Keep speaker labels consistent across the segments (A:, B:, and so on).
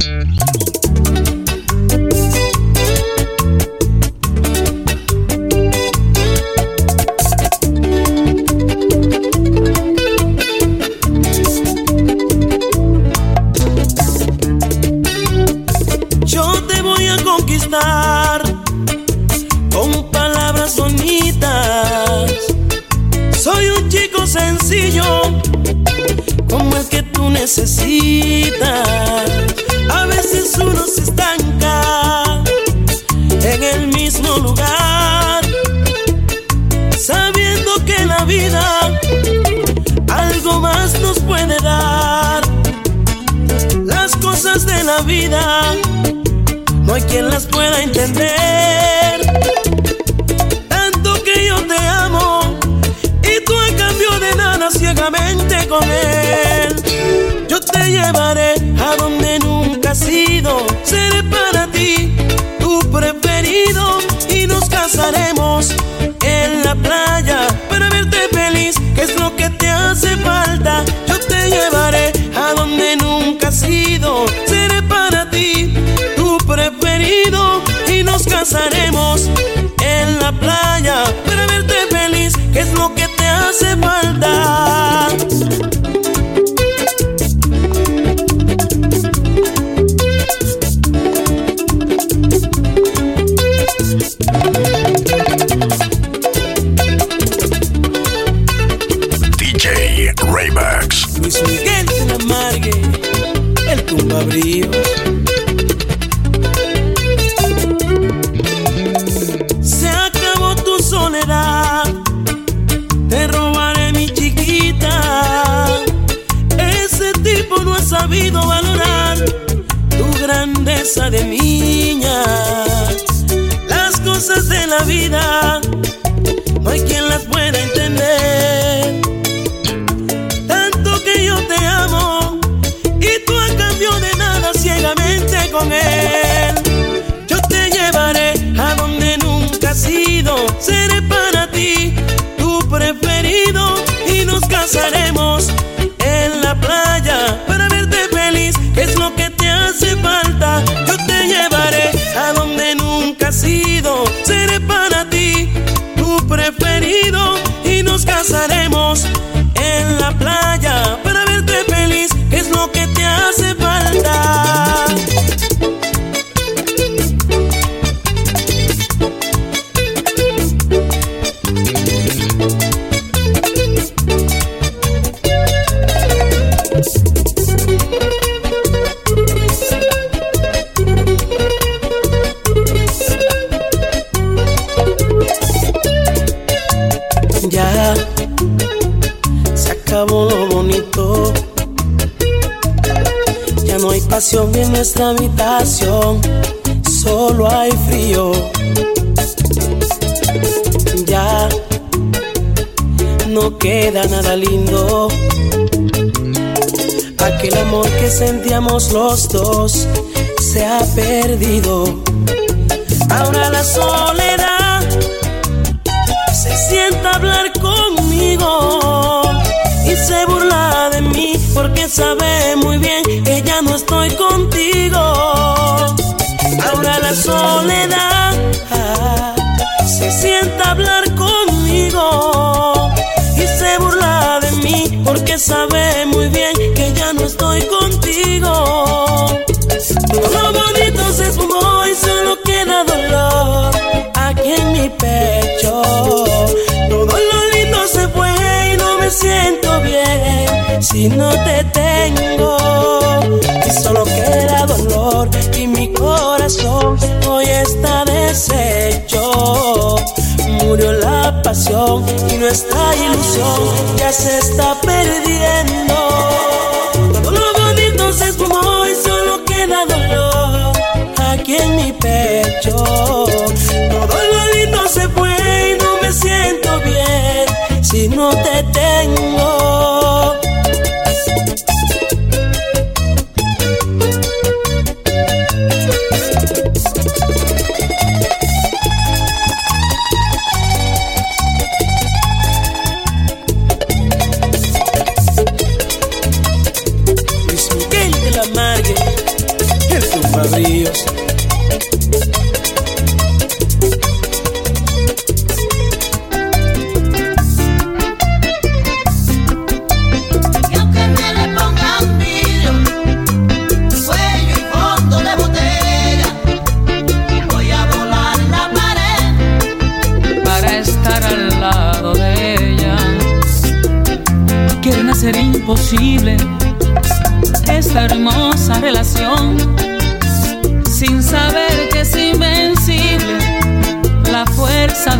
A: Música vida algo más nos puede dar. Las cosas de la vida no hay quien las pueda entender. Tanto que yo te amo y tú a cambio de nada ciegamente con él. Yo te llevaré a donde nunca has ido. Seré para ti tu preferido y nos casaremos en la playa casaremos en la playa para verte feliz, que es lo que te hace falta.
B: DJ Raymax.
A: Luis Miguel de la Margue, el tumba Se grandeza de niña. Y nos casaremos nuestra habitación, solo hay frío. Ya no queda nada lindo. Aquel amor que sentíamos los dos se ha perdido. Ahora la soledad se sienta a hablar conmigo y se burla porque sabe muy bien que ya no estoy contigo. Ahora la soledad ah, se sienta hablar conmigo y se burla de mí porque sabe muy bien que ya no estoy contigo. murió la pasión y nuestra ilusión ya se está perdiendo. Todo lo bonito se esfumó y solo queda dolor
C: aquí en mi pecho. Todo lo lindo se fue
D: y no me siento bien si no te tengo.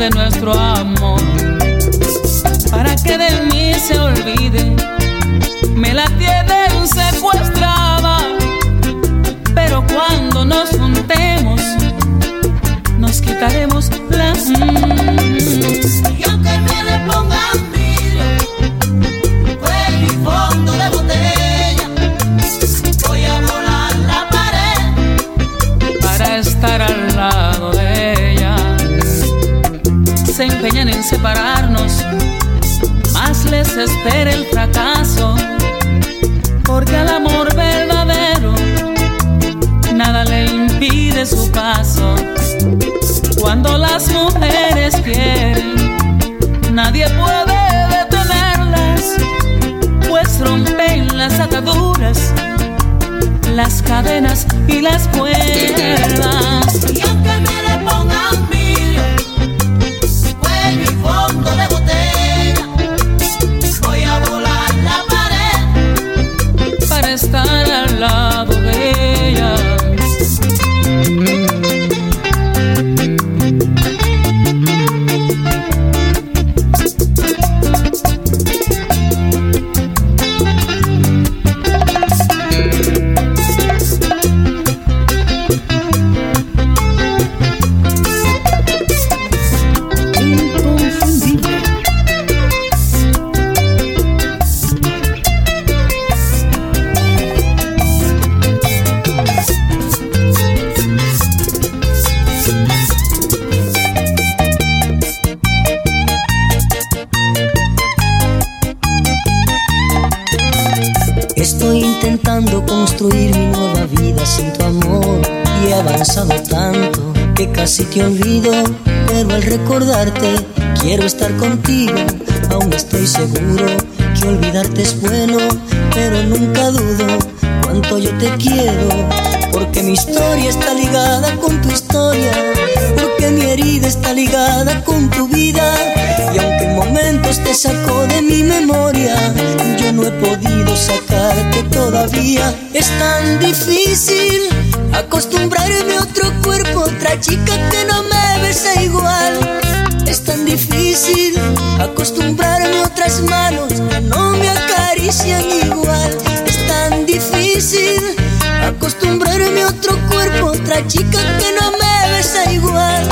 D: De
E: nuestro amor. Para que de mí se olviden, me la tienen secuestrada. Pero cuando nos juntemos, nos quitaremos la.
D: Y aunque me le
E: separarnos, más les espera el fracaso, porque al amor verdadero nada le impide su paso. Cuando las mujeres quieren, nadie puede detenerlas, pues rompen las ataduras las cadenas y las cuerdas.
C: Avanzado tanto que casi te olvido, pero al recordarte quiero estar contigo, aún estoy seguro que olvidarte es bueno, pero nunca dudo cuánto yo te quiero, porque mi historia está ligada con tu historia, porque mi herida está ligada con tu vida, y aunque en momentos te sacó de mi memoria, yo no he podido sacarte todavía. Es tan difícil acostumbrarme a otro cuerpo, otra chica que no me besa igual. Es tan difícil acostumbrarme a otras manos que no me acarician igual. Es tan difícil acostumbrarme a otro cuerpo, otra chica que no me besa igual.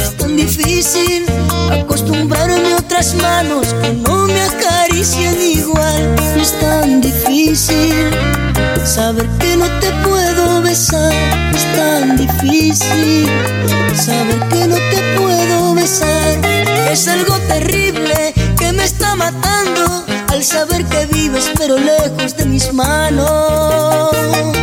C: Es tan difícil acostumbrarme a otras manos que no me acarician igual. Es tan difícil saber que no te puedo besar. Es tan difícil saber que no te puedo besar. Es algo terrible que me está matando al saber que vives pero lejos de mis manos.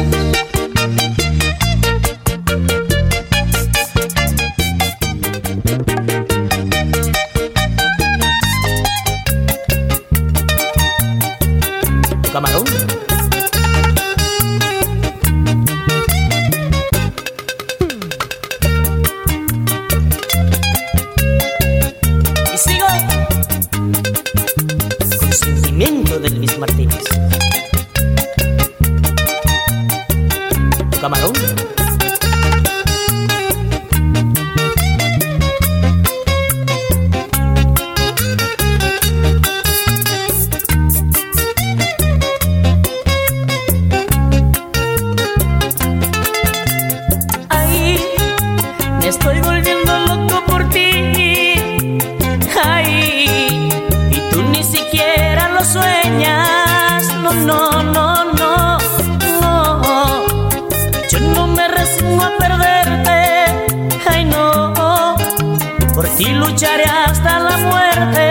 C: Y
F: lucharé hasta la muerte.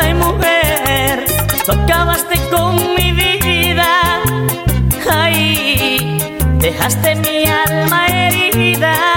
F: Ay, mujer, tú acabaste con mi vida. Ay, dejaste mi alma herida.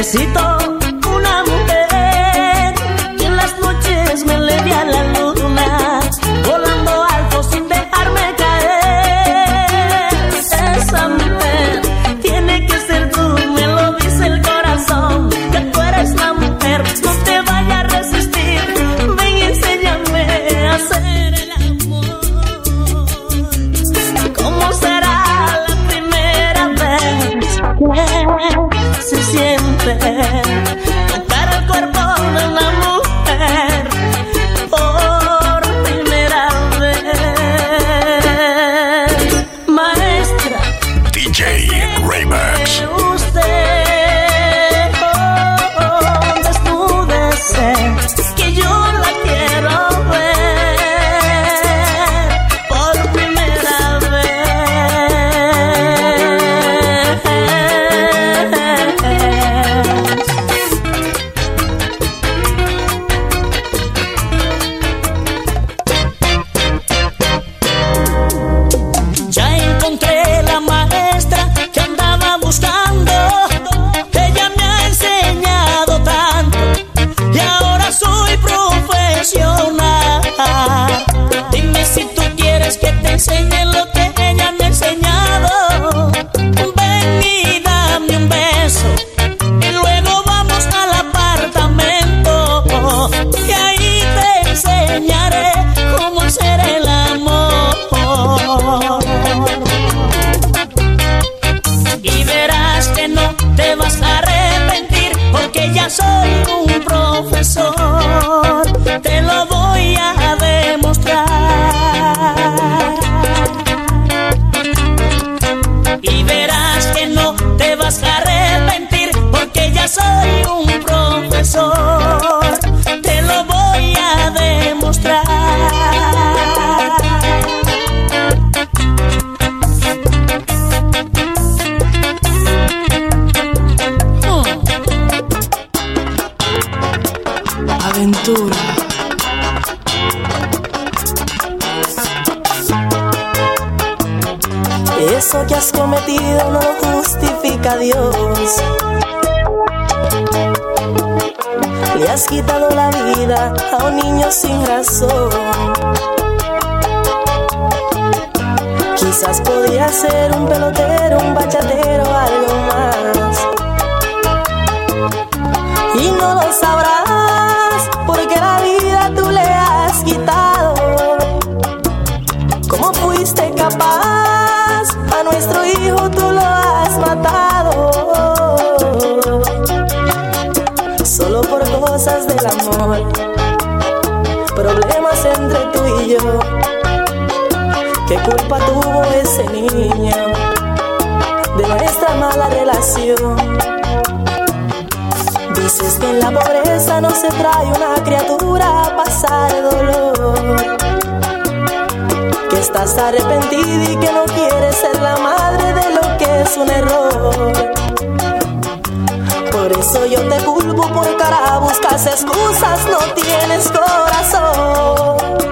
F: Necesito has cometido no lo justifica Dios. Le has quitado la vida a un niño sin razón. Quizás podía ser un pelotero, un bachatero, algo más. Y no lo sabrás porque la vida tú le has quitado. ¿Cómo fuiste capaz? Nuestro hijo tú lo has matado. Solo por cosas del amor. Problemas entre tú y yo. ¿Qué culpa tuvo ese niño de nuestra mala relación? Dices que en la pobreza no se trae una criatura a pasar dolor que estás arrepentida y que no un error. Por eso yo te culpo por cara, buscas excusas, no tienes corazón.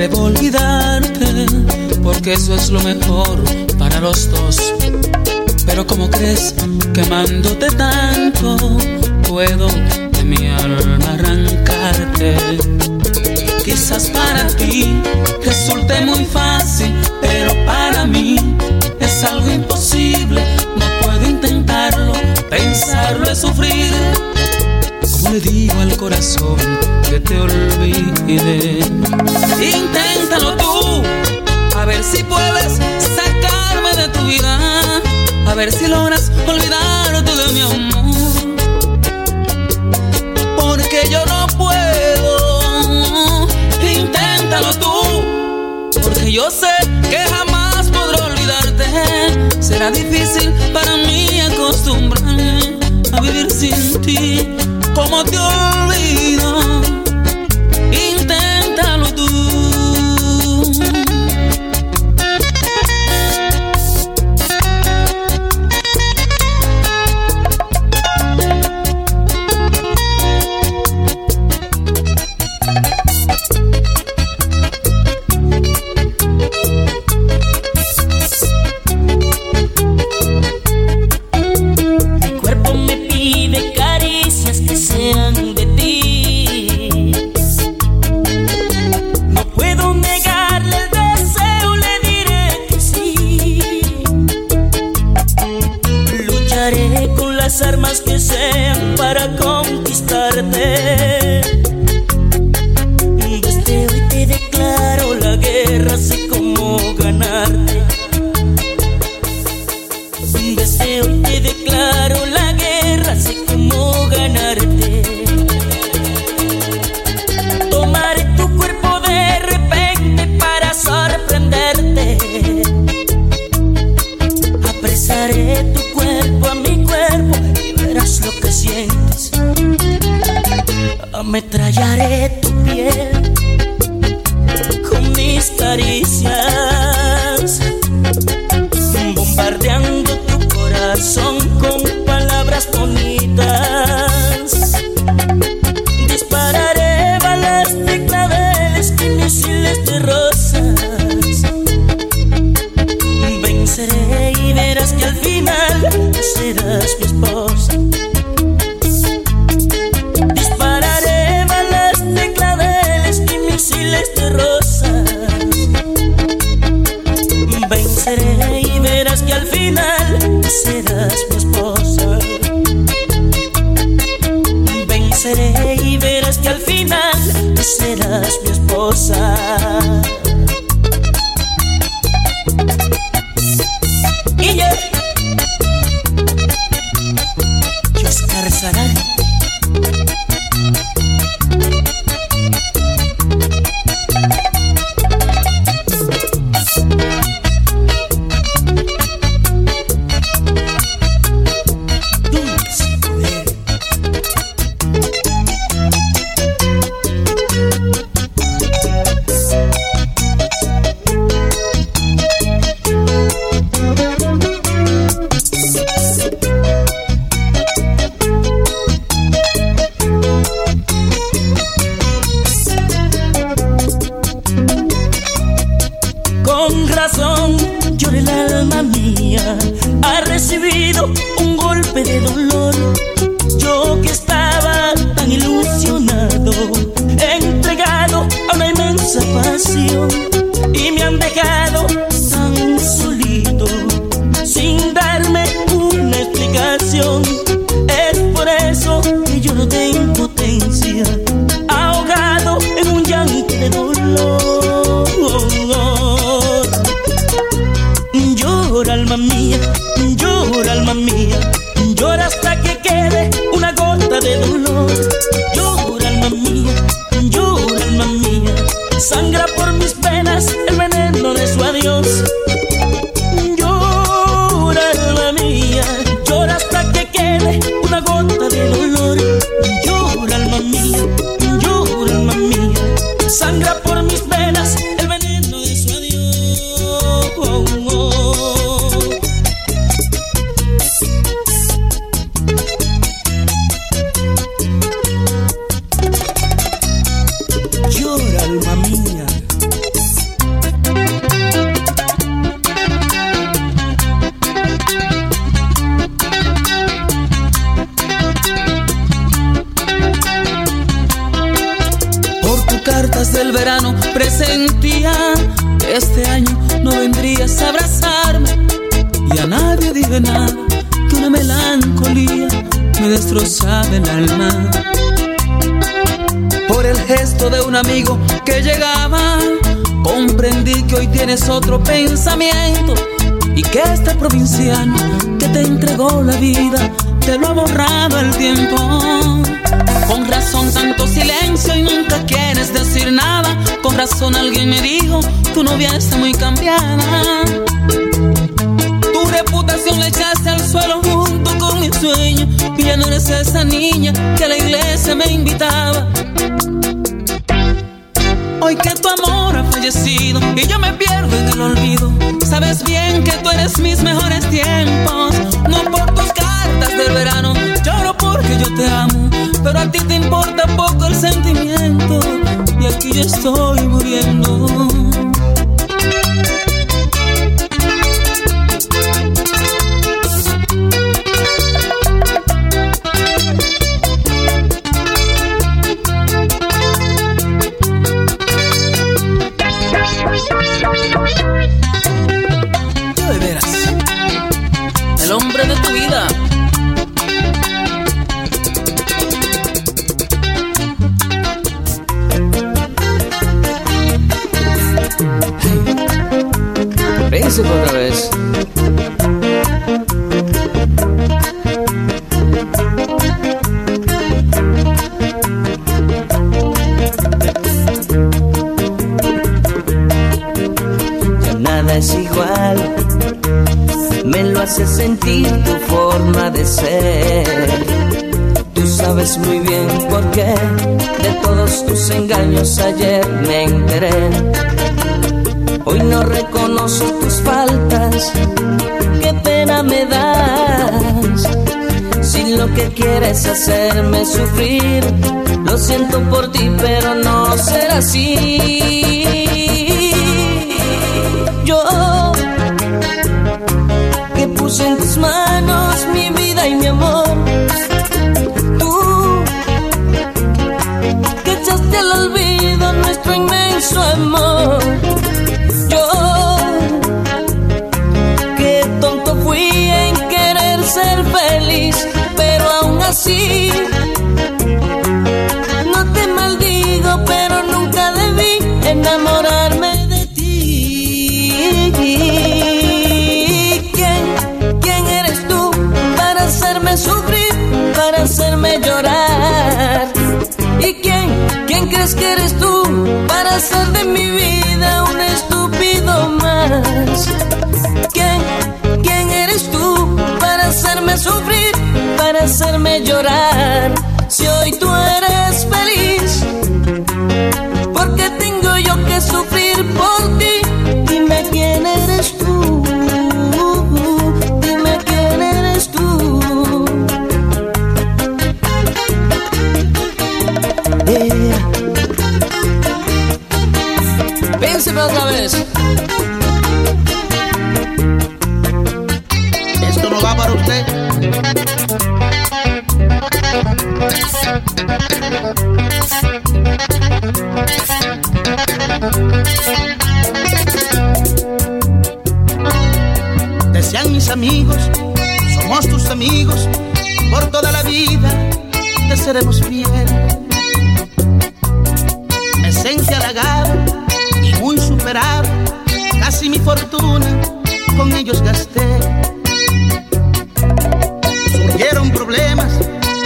E: debo olvidarte, porque eso es lo mejor para los dos. Pero como crees que amándote tanto, puedo de mi alma arrancarte. Quizás para ti resulte muy fácil, pero para mí es algo imposible. No puedo intentarlo, pensarlo es sufrir. ¿Cómo le digo al corazón que te olvide? Inténtalo tú, a ver si puedes sacarme de tu vida, a ver si logras olvidarte de mi amor. Porque yo no puedo, inténtalo tú, porque yo sé que jamás podré olvidarte. Será difícil para mí acostumbrarme a vivir sin ti
F: como Dios. Y que
E: este provinciano que te entregó la vida te lo ha borrado el tiempo. Con razón tanto silencio y nunca quieres decir nada. Con razón alguien me dijo, tu novia está muy cambiada. Tu reputación la echaste al suelo junto con mi sueño. Y ya no eres esa niña que a la iglesia me invitaba. Hoy que tu amor ha fallecido y yo me pierdo en el olvido. Sabes bien que tú eres mis mejores tiempos. No por tus cartas del verano, lloro porque yo te amo. Pero a ti te importa poco el sentimiento. Y aquí yo estoy muriendo.
F: Me lo hace sentir tu forma de ser. Tú sabes muy bien por qué de todos tus engaños ayer me enteré. Hoy no reconozco tus faltas, qué pena me das. Si lo que quieres hacerme sufrir, lo siento por ti, pero no será así. En tus manos mi vida y mi amor. Tú que echaste al olvido nuestro inmenso amor. Yo que tonto fui en querer ser feliz, pero aún así no te maldigo, pero nunca debí enamorarme crees que eres tú para hacer de mi vida un estúpido más? ¿Quién, quién eres tú para hacerme sufrir, para hacerme llorar? Si hoy tú eres feliz,
G: amigos, por toda la vida te seremos fieles. Me sentí halagado y muy superado, casi mi fortuna con ellos gasté. Surgieron problemas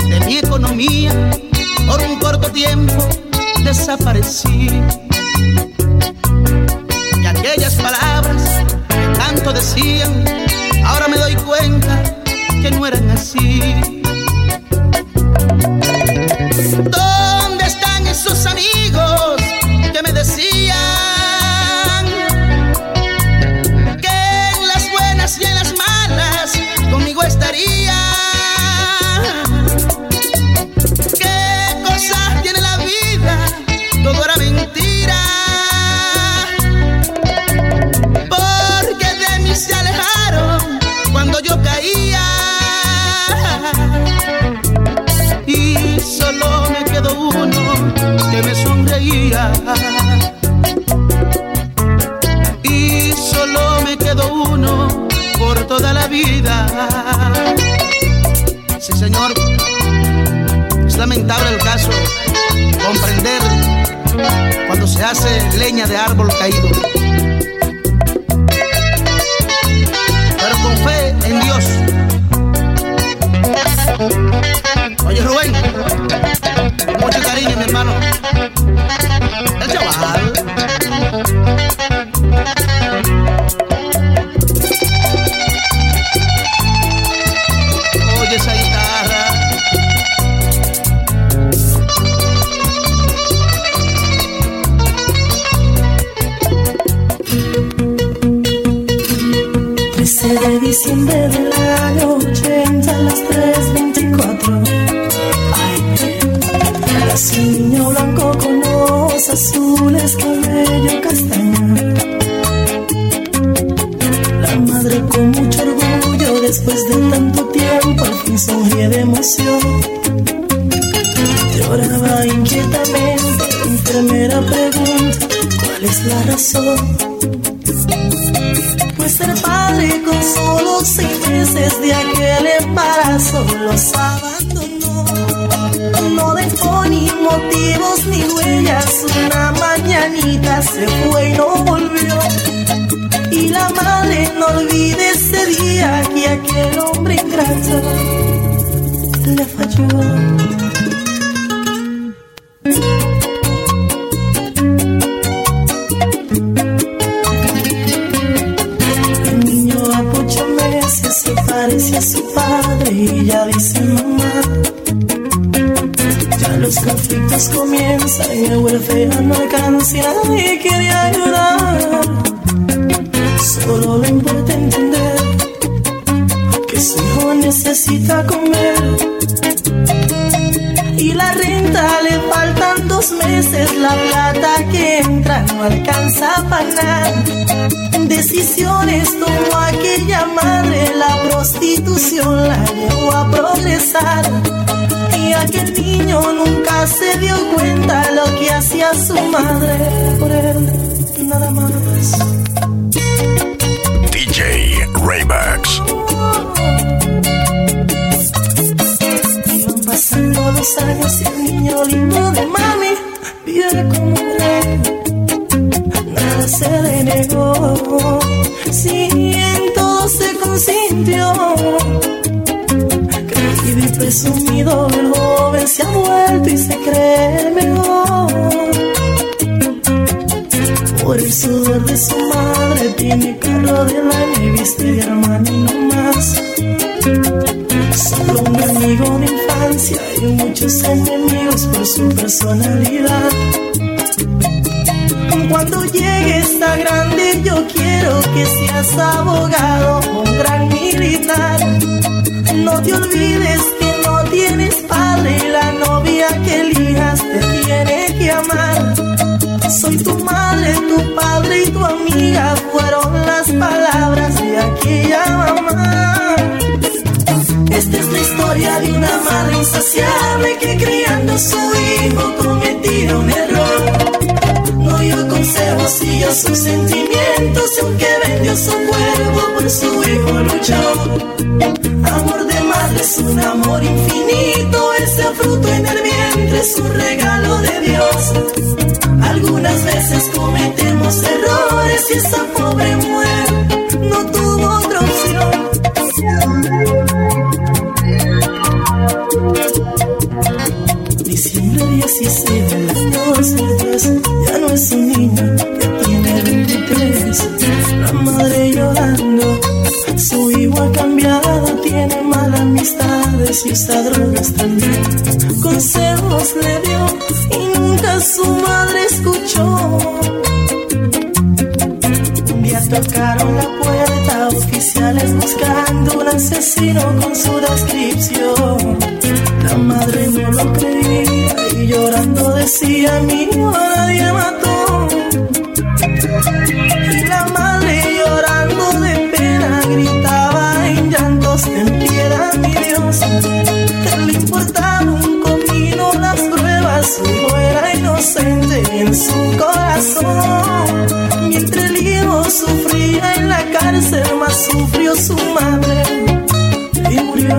G: de mi economía, por un corto tiempo desaparecí. Leña de árbol caído.
H: No dejó ni motivos ni huellas, una mañanita se fue y no volvió. Y la madre no olvide ese día que aquel hombre ingrato le falló. Comienzan y el huérfano no alcanza y quiere ayudar. Solo le importa entender que su hijo necesita comer. Y la renta le faltan dos meses, la plata que entra no alcanza para nada. Decisiones tomó aquella madre, la prostitución la llevó a progresar. Y aquel niño nunca se dio cuenta lo que hacía su madre por él, nada más.
B: DJ Raymax.
H: Iban pasando los años y el niño lindo de mami vive como un rey. Nada se le negó, sí, en todo se consintió. Presumido, el se ha vuelto y se cree mejor. Por el sudor de su madre tiene carro del año y viste de hermano no más. Solo un amigo de infancia y muchos enemigos por su personalidad. Cuando llegue esta grande yo quiero que seas abogado, un gran militar. No te olvides que tienes padre y la novia que elijas te tiene que amar. Soy tu madre, tu padre y tu amiga fueron las palabras de aquella mamá. Esta es la historia de una madre insaciable que criando a su hijo cometió un error. No dio consejos y dio sus sentimientos, aunque vendió su cuerpo por su hijo luchó. Amor de madre es un amor infinito, fruto en el vientre es un regalo de Dios. Algunas veces cometemos errores y esa
I: sufrió su madre y murió.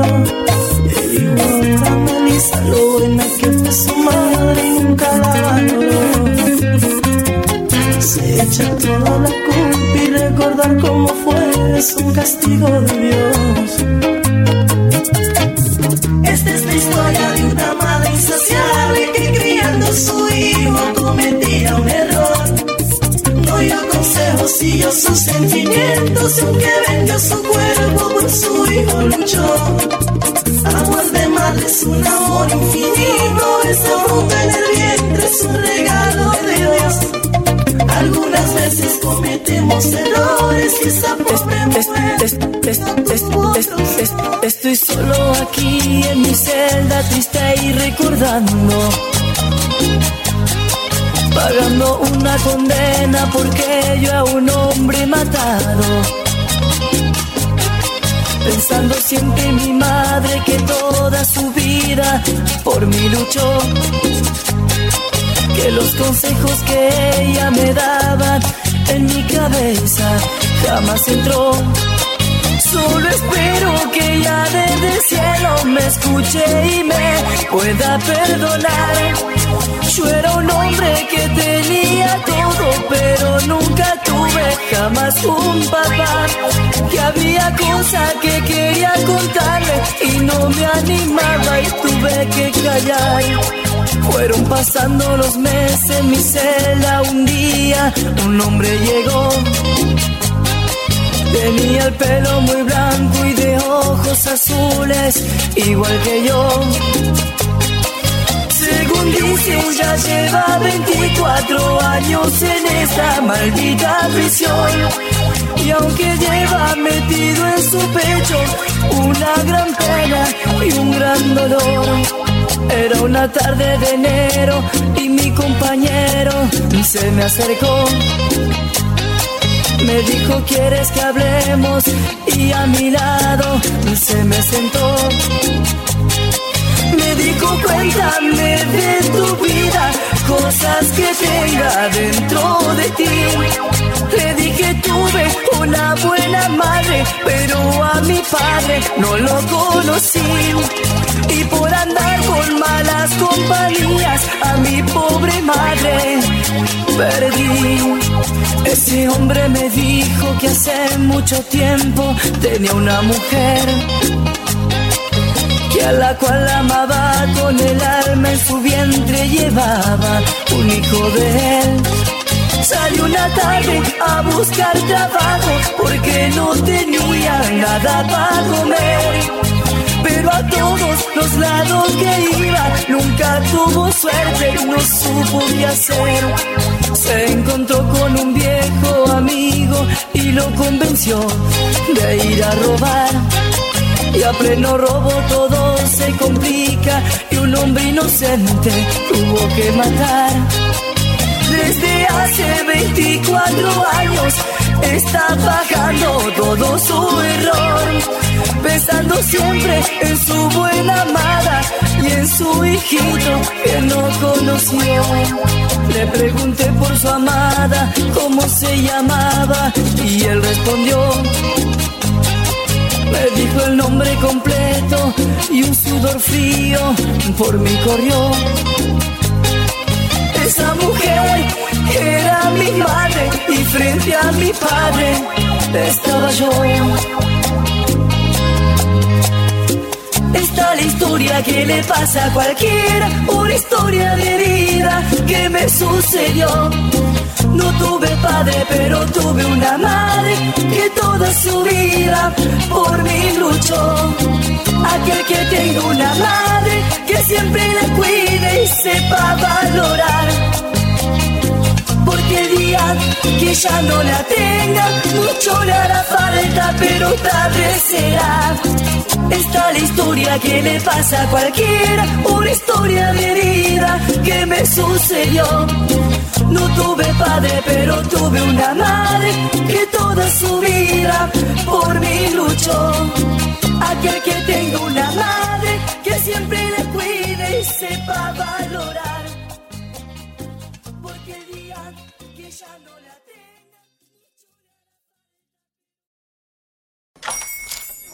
I: El hijo ahora Melissa lo buena que fue su madre y nunca la. Se echa toda la culpa y recordar cómo fue es un castigo de Dios. Siguió sus sentimientos aunque vendió su cuerpo por su hijo luchó. Amor de madre es un amor infinito, esa fruta en el vientre es un regalo de Dios. Algunas veces cometemos errores y esa pobre mujer Estoy solo aquí en mi celda triste y recordando Pagando una condena porque yo a un hombre matado Pensando siempre en mi madre que toda su vida por mí luchó que los consejos que ella me daba en mi cabeza jamás entró. Solo espero que ella desde el cielo me escuche y me pueda perdonar. Yo era un hombre que tenía todo, pero nunca tuve jamás un papá. Que había cosas que quería contarle y no me animaba y tuve que callar. Fueron pasando los meses mi celda. Un día un hombre llegó. Tenía el pelo muy blanco y de ojos azules, igual que yo. Según dicen, ya lleva 24 años en esta maldita prisión. Y aunque lleva metido en su pecho una gran pena y un gran dolor. Era una tarde de enero y mi compañero se me acercó. Me dijo, ¿quieres que hablemos? Y a mi lado se me sentó. Me dijo, cuéntame de tu vida, cosas que tenga dentro de ti. Le dije, tuve una buena madre, pero a mi padre no lo conocí. Y por andar con malas compañías, a mi pobre madre perdí. Ese hombre me dijo que hace mucho tiempo tenía una mujer que a la cual amaba con el alma en su vientre llevaba un hijo de él. Salió una tarde a buscar trabajo porque no tenía nada para comer. Pero a todos los lados que iba nunca tuvo suerte, no supo qué hacer. Se encontró con un viejo amigo y lo convenció de ir a robar. Y a pleno robo todo se complica y un hombre inocente tuvo que matar. Desde hace 24 años está pagando todo su error, pensando siempre en su buena amada y en su hijito que no conoció. Le pregunté por su amada cómo se llamaba y él respondió. Me dijo el nombre completo y un sudor frío por mí corrió. Esa mujer era mi madre y frente a mi padre estaba yo. Esta es la historia que le pasa a cualquiera, una historia de vida que me sucedió. No tuve padre, pero tuve una madre que toda su vida por mí luchó. Aquel que tenga una madre que siempre la cuide y sepa valorar. Que ya no la tenga, mucho le hará falta, pero tarde será. Esta es la historia que le pasa a cualquiera, una historia de vida que me sucedió. No tuve padre, pero tuve una madre que toda su vida por mí luchó. Aquel que tenga una madre que siempre le cuide y sepa.